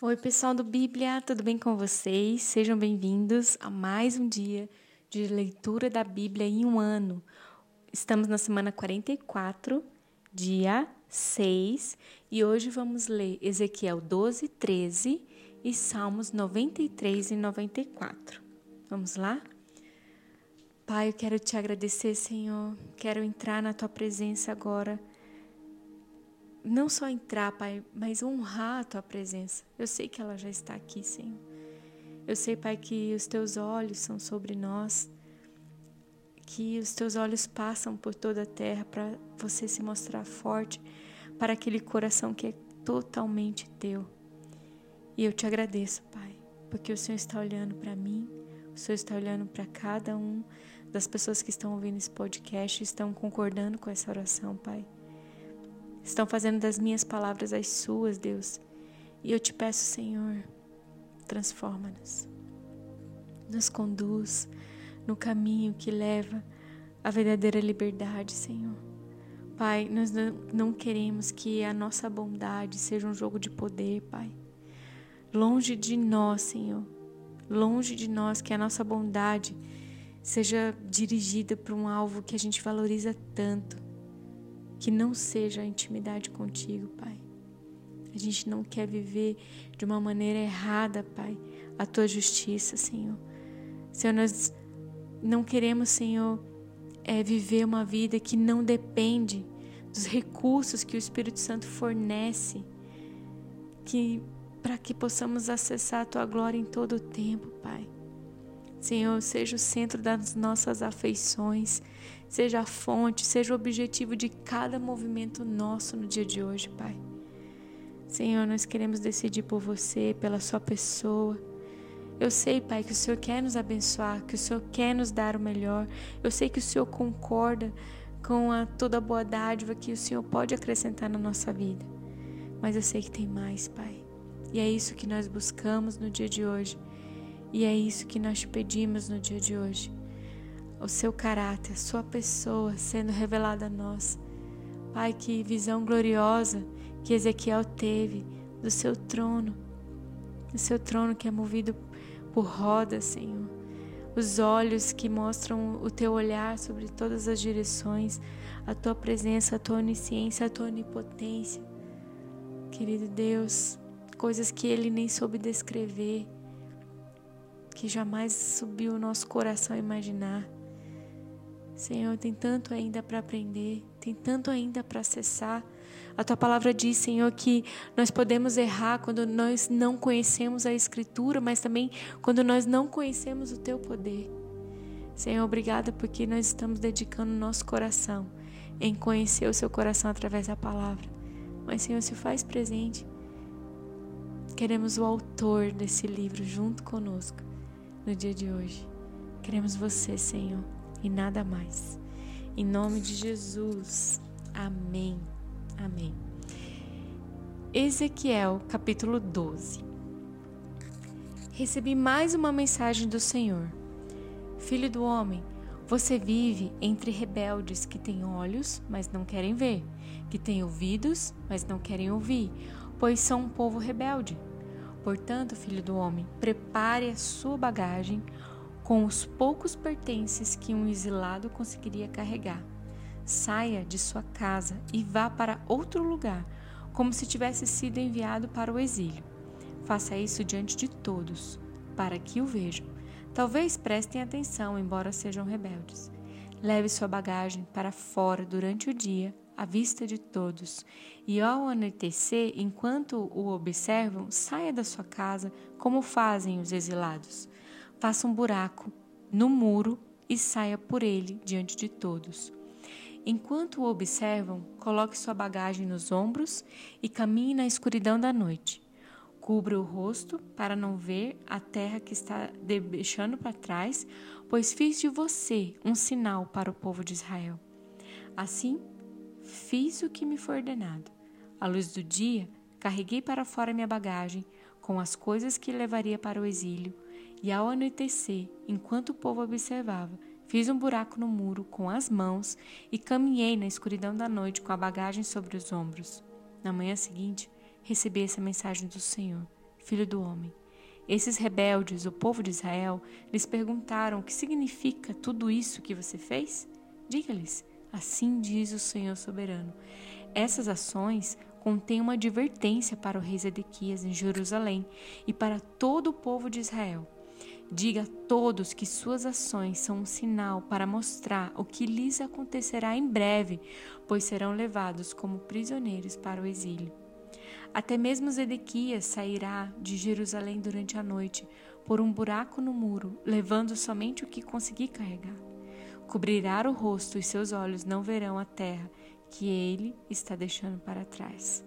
Oi, pessoal do Bíblia, tudo bem com vocês? Sejam bem-vindos a mais um dia de leitura da Bíblia em um ano. Estamos na semana 44, dia 6, e hoje vamos ler Ezequiel 12, 13 e Salmos 93 e 94. Vamos lá? Pai, eu quero te agradecer, Senhor. Quero entrar na tua presença agora não só entrar, Pai, mas honrar a tua presença. Eu sei que ela já está aqui, Senhor. Eu sei, Pai, que os teus olhos são sobre nós, que os teus olhos passam por toda a terra para você se mostrar forte para aquele coração que é totalmente teu. E eu te agradeço, Pai, porque o Senhor está olhando para mim, o Senhor está olhando para cada um das pessoas que estão ouvindo esse podcast e estão concordando com essa oração, Pai estão fazendo das minhas palavras as suas, Deus. E eu te peço, Senhor, transforma-nos. Nos conduz no caminho que leva à verdadeira liberdade, Senhor. Pai, nós não queremos que a nossa bondade seja um jogo de poder, Pai. Longe de nós, Senhor. Longe de nós que a nossa bondade seja dirigida para um alvo que a gente valoriza tanto que não seja a intimidade contigo, Pai. A gente não quer viver de uma maneira errada, Pai, a tua justiça, Senhor. Senhor, nós não queremos, Senhor, é, viver uma vida que não depende dos recursos que o Espírito Santo fornece, que para que possamos acessar a tua glória em todo o tempo, Pai. Senhor, seja o centro das nossas afeições, seja a fonte, seja o objetivo de cada movimento nosso no dia de hoje, Pai. Senhor, nós queremos decidir por você, pela Sua pessoa. Eu sei, Pai, que o Senhor quer nos abençoar, que o Senhor quer nos dar o melhor. Eu sei que o Senhor concorda com a, toda a boa dádiva que o Senhor pode acrescentar na nossa vida. Mas eu sei que tem mais, Pai. E é isso que nós buscamos no dia de hoje. E é isso que nós te pedimos no dia de hoje o seu caráter, a sua pessoa sendo revelada a nós. Pai, que visão gloriosa que Ezequiel teve do seu trono, do seu trono que é movido por rodas, Senhor. Os olhos que mostram o teu olhar sobre todas as direções, a tua presença, a tua onisciência, a tua onipotência. Querido Deus, coisas que ele nem soube descrever, que jamais subiu o nosso coração a imaginar. Senhor, tem tanto ainda para aprender, tem tanto ainda para acessar. A tua palavra diz, Senhor, que nós podemos errar quando nós não conhecemos a Escritura, mas também quando nós não conhecemos o teu poder. Senhor, obrigada porque nós estamos dedicando nosso coração em conhecer o seu coração através da palavra. Mas, Senhor, se faz presente. Queremos o autor desse livro junto conosco no dia de hoje. Queremos você, Senhor e nada mais. Em nome de Jesus. Amém. Amém. Ezequiel, capítulo 12. Recebi mais uma mensagem do Senhor. Filho do homem, você vive entre rebeldes que têm olhos, mas não querem ver, que têm ouvidos, mas não querem ouvir, pois são um povo rebelde. Portanto, filho do homem, prepare a sua bagagem, com os poucos pertences que um exilado conseguiria carregar. Saia de sua casa e vá para outro lugar, como se tivesse sido enviado para o exílio. Faça isso diante de todos, para que o vejam. Talvez prestem atenção, embora sejam rebeldes. Leve sua bagagem para fora durante o dia, à vista de todos, e ao anoitecer, enquanto o observam, saia da sua casa, como fazem os exilados faça um buraco no muro e saia por ele diante de todos. Enquanto o observam, coloque sua bagagem nos ombros e caminhe na escuridão da noite. Cubra o rosto para não ver a terra que está deixando para trás, pois fiz de você um sinal para o povo de Israel. Assim, fiz o que me foi ordenado. À luz do dia, carreguei para fora minha bagagem com as coisas que levaria para o exílio e ao anoitecer, enquanto o povo observava, fiz um buraco no muro com as mãos e caminhei na escuridão da noite com a bagagem sobre os ombros. Na manhã seguinte, recebi essa mensagem do Senhor: filho do homem. Esses rebeldes, o povo de Israel, lhes perguntaram: O que significa tudo isso que você fez? Diga-lhes: Assim diz o Senhor soberano. Essas ações contêm uma advertência para o rei Zedequias em Jerusalém e para todo o povo de Israel. Diga a todos que suas ações são um sinal para mostrar o que lhes acontecerá em breve, pois serão levados como prisioneiros para o exílio. Até mesmo Zedequias sairá de Jerusalém durante a noite, por um buraco no muro, levando somente o que conseguir carregar. Cobrirá o rosto e seus olhos não verão a terra que ele está deixando para trás.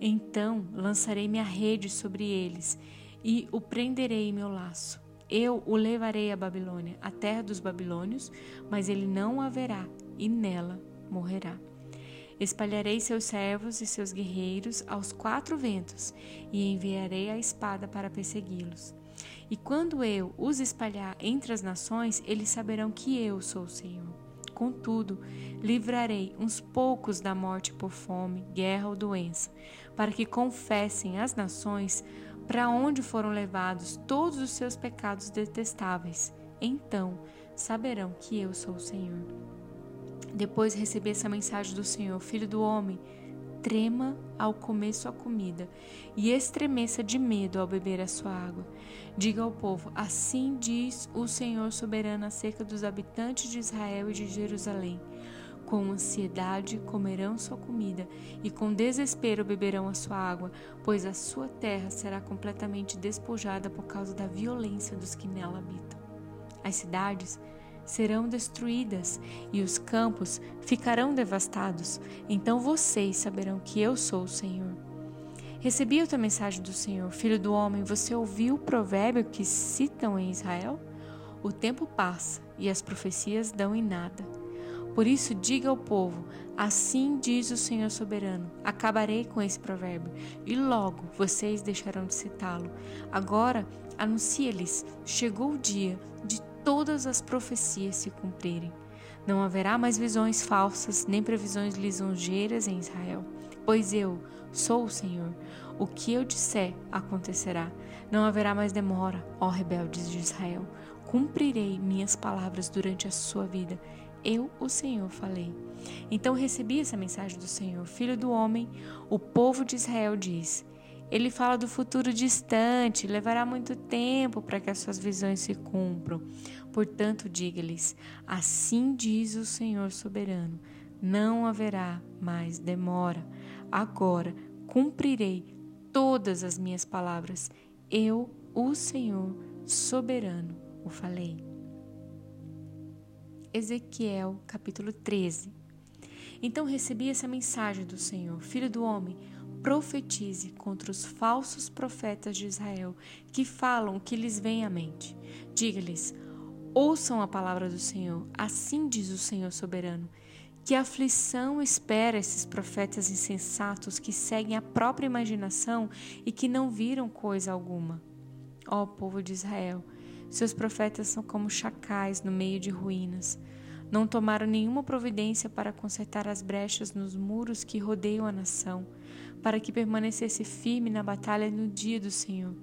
Então lançarei minha rede sobre eles e o prenderei em meu laço. Eu o levarei à Babilônia, a terra dos babilônios, mas ele não a verá e nela morrerá. Espalharei seus servos e seus guerreiros aos quatro ventos e enviarei a espada para persegui-los. E quando eu os espalhar entre as nações, eles saberão que eu sou o Senhor. Contudo, livrarei uns poucos da morte por fome, guerra ou doença, para que confessem às nações para onde foram levados todos os seus pecados detestáveis. Então saberão que eu sou o Senhor. Depois recebi essa mensagem do Senhor: Filho do homem, trema ao comer sua comida e estremeça de medo ao beber a sua água. Diga ao povo: Assim diz o Senhor soberano acerca dos habitantes de Israel e de Jerusalém. Com ansiedade comerão sua comida e com desespero beberão a sua água, pois a sua terra será completamente despojada por causa da violência dos que nela habitam. As cidades serão destruídas e os campos ficarão devastados. Então vocês saberão que eu sou o Senhor. Recebi outra mensagem do Senhor: Filho do homem, você ouviu o provérbio que citam em Israel? O tempo passa e as profecias dão em nada. Por isso, diga ao povo: Assim diz o Senhor soberano: Acabarei com esse provérbio, e logo vocês deixarão de citá-lo. Agora, anuncie-lhes: Chegou o dia de todas as profecias se cumprirem. Não haverá mais visões falsas, nem previsões lisonjeiras em Israel, pois eu sou o Senhor. O que eu disser acontecerá. Não haverá mais demora, ó rebeldes de Israel. Cumprirei minhas palavras durante a sua vida eu, o Senhor, falei. Então recebi essa mensagem do Senhor. Filho do homem, o povo de Israel diz: Ele fala do futuro distante, levará muito tempo para que as suas visões se cumpram. Portanto, diga-lhes: Assim diz o Senhor soberano: Não haverá mais demora. Agora cumprirei todas as minhas palavras. Eu, o Senhor soberano, o falei. Ezequiel capítulo 13. Então recebi essa mensagem do Senhor: Filho do homem, profetize contra os falsos profetas de Israel que falam o que lhes vem à mente. Diga-lhes: Ouçam a palavra do Senhor, assim diz o Senhor soberano. Que aflição espera esses profetas insensatos que seguem a própria imaginação e que não viram coisa alguma? Ó povo de Israel, seus profetas são como chacais no meio de ruínas. Não tomaram nenhuma providência para consertar as brechas nos muros que rodeiam a nação, para que permanecesse firme na batalha no dia do Senhor.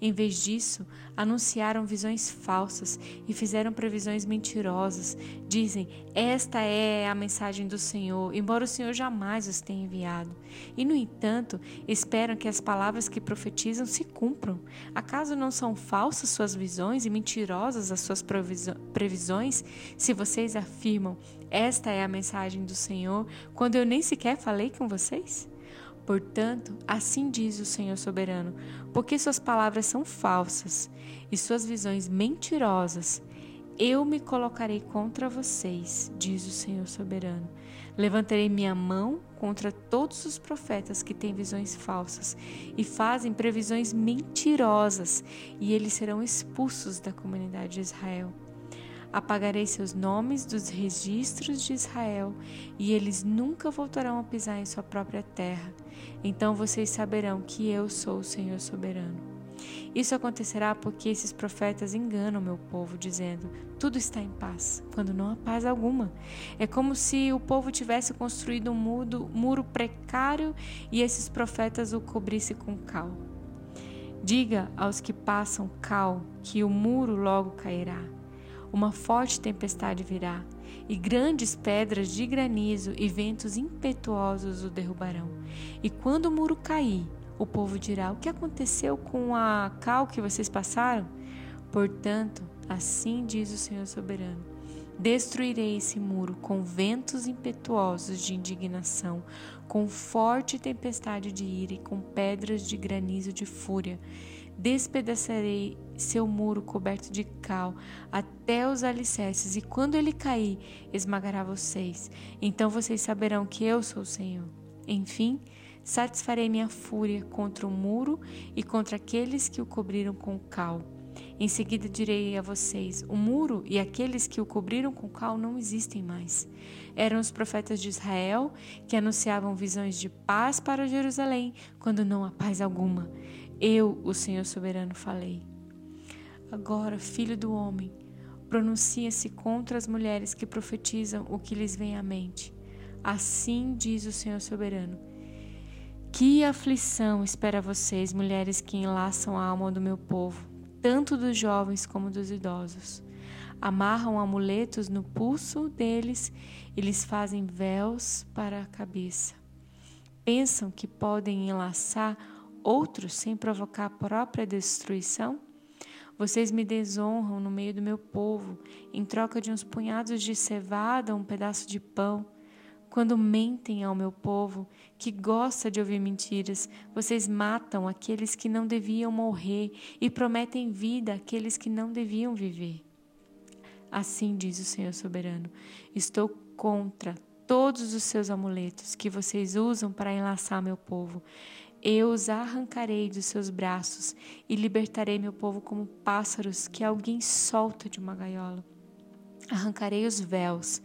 Em vez disso, anunciaram visões falsas e fizeram previsões mentirosas. Dizem: Esta é a mensagem do Senhor, embora o Senhor jamais os tenha enviado. E, no entanto, esperam que as palavras que profetizam se cumpram. Acaso não são falsas suas visões e mentirosas as suas previsões, se vocês afirmam: Esta é a mensagem do Senhor, quando eu nem sequer falei com vocês? Portanto, assim diz o Senhor soberano: porque suas palavras são falsas e suas visões mentirosas, eu me colocarei contra vocês, diz o Senhor soberano. Levantarei minha mão contra todos os profetas que têm visões falsas e fazem previsões mentirosas, e eles serão expulsos da comunidade de Israel. Apagarei seus nomes dos registros de Israel, e eles nunca voltarão a pisar em sua própria terra. Então vocês saberão que eu sou o Senhor soberano. Isso acontecerá porque esses profetas enganam meu povo, dizendo: tudo está em paz, quando não há paz alguma. É como se o povo tivesse construído um muro, muro precário e esses profetas o cobrissem com cal. Diga aos que passam cal que o muro logo cairá. Uma forte tempestade virá, e grandes pedras de granizo e ventos impetuosos o derrubarão. E quando o muro cair, o povo dirá: O que aconteceu com a cal que vocês passaram? Portanto, assim diz o Senhor soberano: Destruirei esse muro com ventos impetuosos de indignação, com forte tempestade de ira e com pedras de granizo de fúria. Despedaçarei seu muro coberto de cal até os alicerces, e quando ele cair, esmagará vocês. Então vocês saberão que eu sou o Senhor. Enfim, satisfarei minha fúria contra o muro e contra aqueles que o cobriram com cal. Em seguida direi a vocês: o muro e aqueles que o cobriram com cal não existem mais. Eram os profetas de Israel que anunciavam visões de paz para Jerusalém, quando não há paz alguma. Eu, o Senhor soberano, falei. Agora, filho do homem, pronuncia-se contra as mulheres que profetizam o que lhes vem à mente. Assim diz o Senhor soberano que aflição espera vocês, mulheres que enlaçam a alma do meu povo, tanto dos jovens como dos idosos. Amarram amuletos no pulso deles e lhes fazem véus para a cabeça. Pensam que podem enlaçar outros sem provocar a própria destruição? Vocês me desonram no meio do meu povo, em troca de uns punhados de cevada, um pedaço de pão. Quando mentem ao meu povo, que gosta de ouvir mentiras, vocês matam aqueles que não deviam morrer e prometem vida àqueles que não deviam viver. Assim diz o Senhor soberano: Estou contra todos os seus amuletos que vocês usam para enlaçar meu povo. Eu os arrancarei dos seus braços e libertarei meu povo como pássaros que alguém solta de uma gaiola. Arrancarei os véus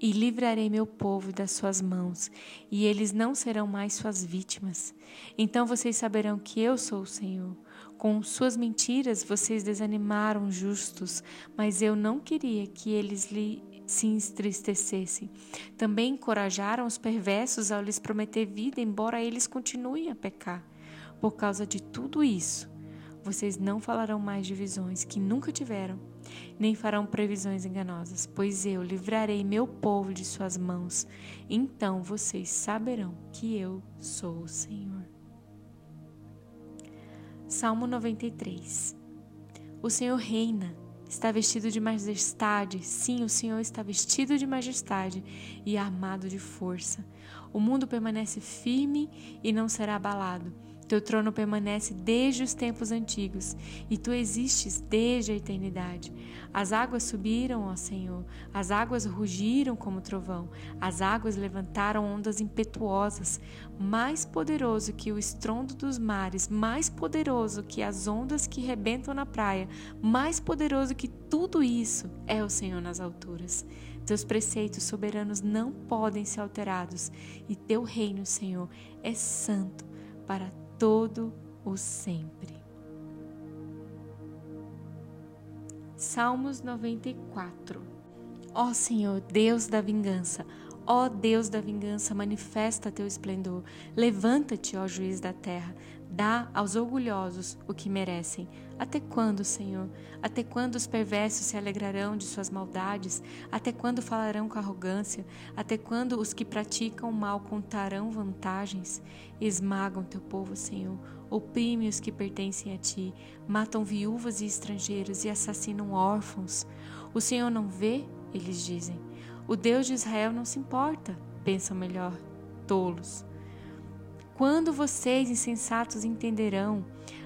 e livrarei meu povo das suas mãos, e eles não serão mais suas vítimas. Então vocês saberão que eu sou o Senhor. Com suas mentiras vocês desanimaram justos, mas eu não queria que eles lhe se entristecessem. Também encorajaram os perversos ao lhes prometer vida, embora eles continuem a pecar. Por causa de tudo isso, vocês não falarão mais de visões que nunca tiveram, nem farão previsões enganosas, pois eu livrarei meu povo de suas mãos. Então vocês saberão que eu sou o Senhor. Salmo 93 O Senhor reina, está vestido de majestade. Sim, o Senhor está vestido de majestade e armado de força. O mundo permanece firme e não será abalado. Teu trono permanece desde os tempos antigos e tu existes desde a eternidade. As águas subiram, ó Senhor, as águas rugiram como trovão, as águas levantaram ondas impetuosas, mais poderoso que o estrondo dos mares, mais poderoso que as ondas que rebentam na praia, mais poderoso que tudo isso é o Senhor nas alturas. Teus preceitos soberanos não podem ser alterados e teu reino, Senhor, é santo para todo o sempre. Salmos 94 Ó Senhor, Deus da vingança, ó Deus da vingança, manifesta teu esplendor. Levanta-te, ó juiz da terra, dá aos orgulhosos o que merecem. Até quando, Senhor? Até quando os perversos se alegrarão de suas maldades? Até quando falarão com arrogância? Até quando os que praticam mal contarão vantagens? Esmagam teu povo, Senhor. Oprime os que pertencem a ti. Matam viúvas e estrangeiros e assassinam órfãos. O Senhor não vê? Eles dizem. O Deus de Israel não se importa. Pensam melhor. Tolos. Quando vocês, insensatos, entenderão?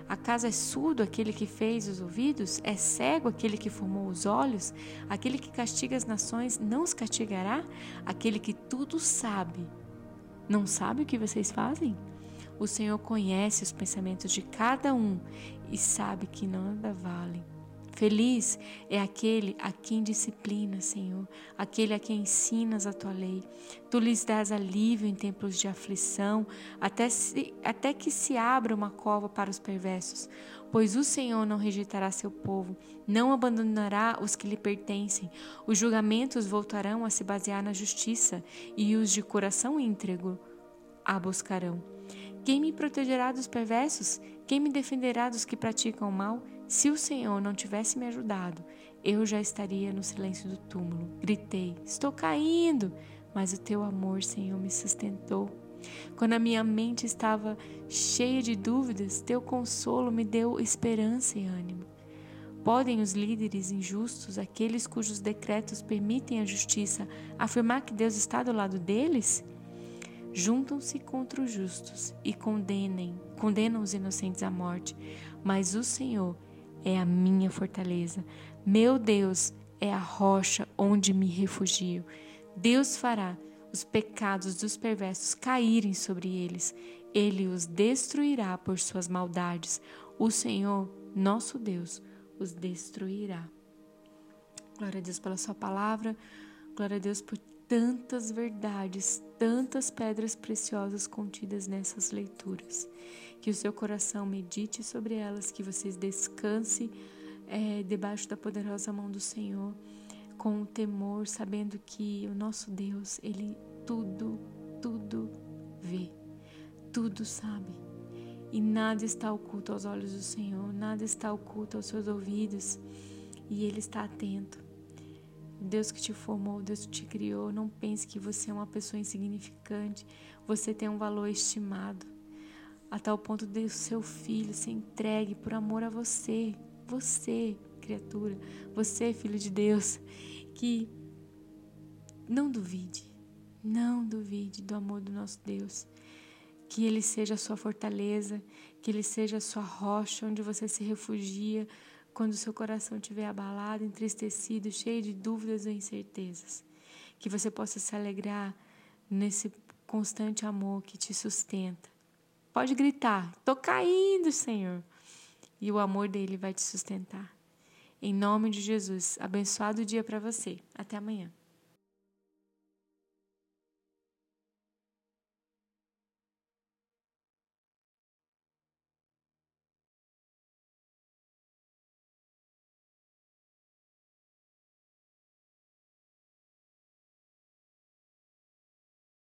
Acaso é surdo aquele que fez os ouvidos? É cego aquele que formou os olhos? Aquele que castiga as nações não os castigará? Aquele que tudo sabe, não sabe o que vocês fazem? O Senhor conhece os pensamentos de cada um e sabe que nada valem. Feliz é aquele a quem disciplina, Senhor, aquele a quem ensinas a tua lei. Tu lhes dás alívio em tempos de aflição, até, se, até que se abra uma cova para os perversos. Pois o Senhor não rejeitará seu povo, não abandonará os que lhe pertencem. Os julgamentos voltarão a se basear na justiça, e os de coração íntegro a buscarão. Quem me protegerá dos perversos? Quem me defenderá dos que praticam o mal? Se o Senhor não tivesse me ajudado, eu já estaria no silêncio do túmulo. Gritei: Estou caindo! Mas o teu amor, Senhor, me sustentou. Quando a minha mente estava cheia de dúvidas, teu consolo me deu esperança e ânimo. Podem os líderes injustos, aqueles cujos decretos permitem a justiça, afirmar que Deus está do lado deles? Juntam-se contra os justos e condenem, condenam os inocentes à morte, mas o Senhor é a minha fortaleza. Meu Deus é a rocha onde me refugio. Deus fará os pecados dos perversos caírem sobre eles. Ele os destruirá por suas maldades. O Senhor, nosso Deus, os destruirá. Glória a Deus pela Sua palavra, glória a Deus por tantas verdades, tantas pedras preciosas contidas nessas leituras. Que o seu coração medite sobre elas, que vocês descanse é, debaixo da poderosa mão do Senhor, com temor, sabendo que o nosso Deus, Ele tudo, tudo vê, tudo sabe. E nada está oculto aos olhos do Senhor, nada está oculto aos seus ouvidos, e Ele está atento. Deus que te formou, Deus que te criou, não pense que você é uma pessoa insignificante, você tem um valor estimado, a tal ponto de seu filho se entregue por amor a você, você, criatura, você, filho de Deus, que não duvide, não duvide do amor do nosso Deus que Ele seja a sua fortaleza, que Ele seja a sua rocha onde você se refugia quando seu coração estiver abalado, entristecido, cheio de dúvidas ou incertezas. Que você possa se alegrar nesse constante amor que te sustenta. Pode gritar: Estou caindo, Senhor. E o amor dele vai te sustentar. Em nome de Jesus, abençoado dia para você. Até amanhã.